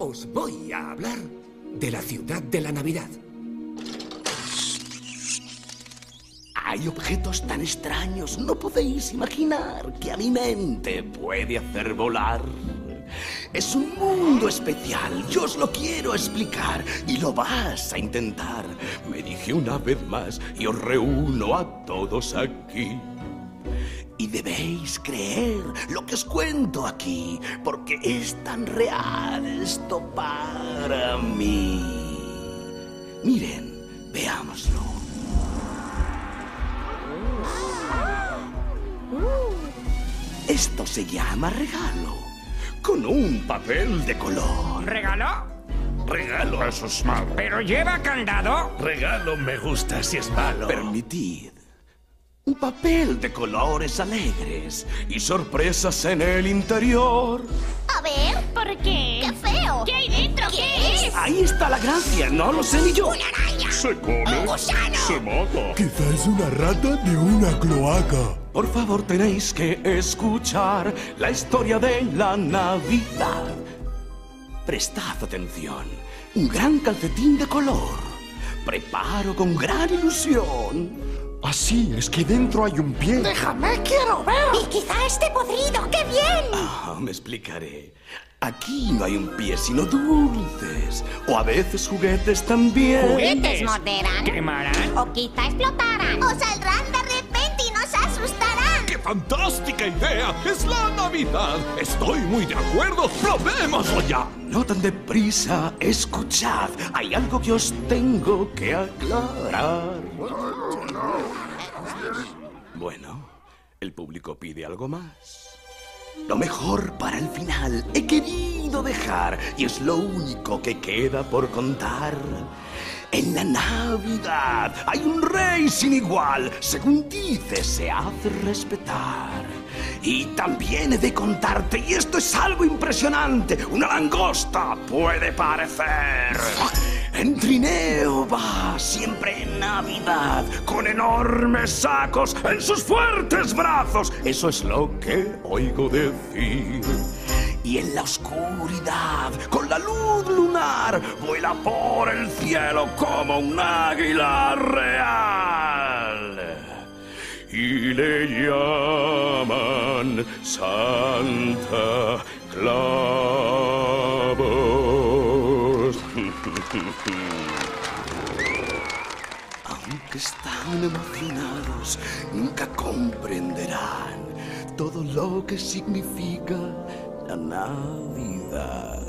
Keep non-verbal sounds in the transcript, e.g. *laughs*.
Os voy a hablar de la ciudad de la Navidad. Hay objetos tan extraños, no podéis imaginar que a mi mente puede hacer volar. Es un mundo especial, yo os lo quiero explicar y lo vas a intentar. Me dije una vez más y os reúno a todos aquí. Y debéis creer lo que os cuento aquí, porque es tan real esto para mí. Miren, veámoslo. Esto se llama regalo, con un papel de color. ¿Regalo? Regalo, eso es malo. ¿Pero lleva candado? Regalo me gusta si es malo. Permitid. Papel de colores alegres y sorpresas en el interior. A ver, ¿Por qué? qué feo. ¿Qué hay dentro? ¿Qué es? Ahí está la gracia, no lo sé ni yo. ¡Una araña! Se come, ¡Un gusano! se mata. Quizá es una rata de una cloaca. Por favor, tenéis que escuchar la historia de la Navidad. Prestad atención. Un gran calcetín de color. Preparo con gran ilusión. Así es que dentro hay un pie. ¡Déjame, quiero ver! Y quizá esté podrido. ¡Qué bien! Ah, me explicaré. Aquí no hay un pie, sino dulces. O a veces juguetes también. ¿Juguetes morderán? ¿Quemarán? ¿O quizá explotarán? ¿O saldrán de repente y nos asustarán? ¡Qué fantástica idea! ¡Es la Navidad! Estoy muy de acuerdo. ¡Probémoslo ya! No tan deprisa, escuchad. Hay algo que os tengo que aclarar. Bueno, el público pide algo más. Lo mejor para el final he querido dejar y es lo único que queda por contar. En la Navidad hay un rey sin igual, según dice se hace respetar. Y también he de contarte, y esto es algo impresionante, una langosta puede parecer. En trineo va siempre en Navidad, con enormes sacos en sus fuertes brazos. Eso es lo que oigo decir. Y en la oscuridad, con la luz lunar, vuela por el cielo como un águila real. Y le llaman Santa Claus. *laughs* Aunque están emocionados, nunca comprenderán todo lo que significa la Navidad.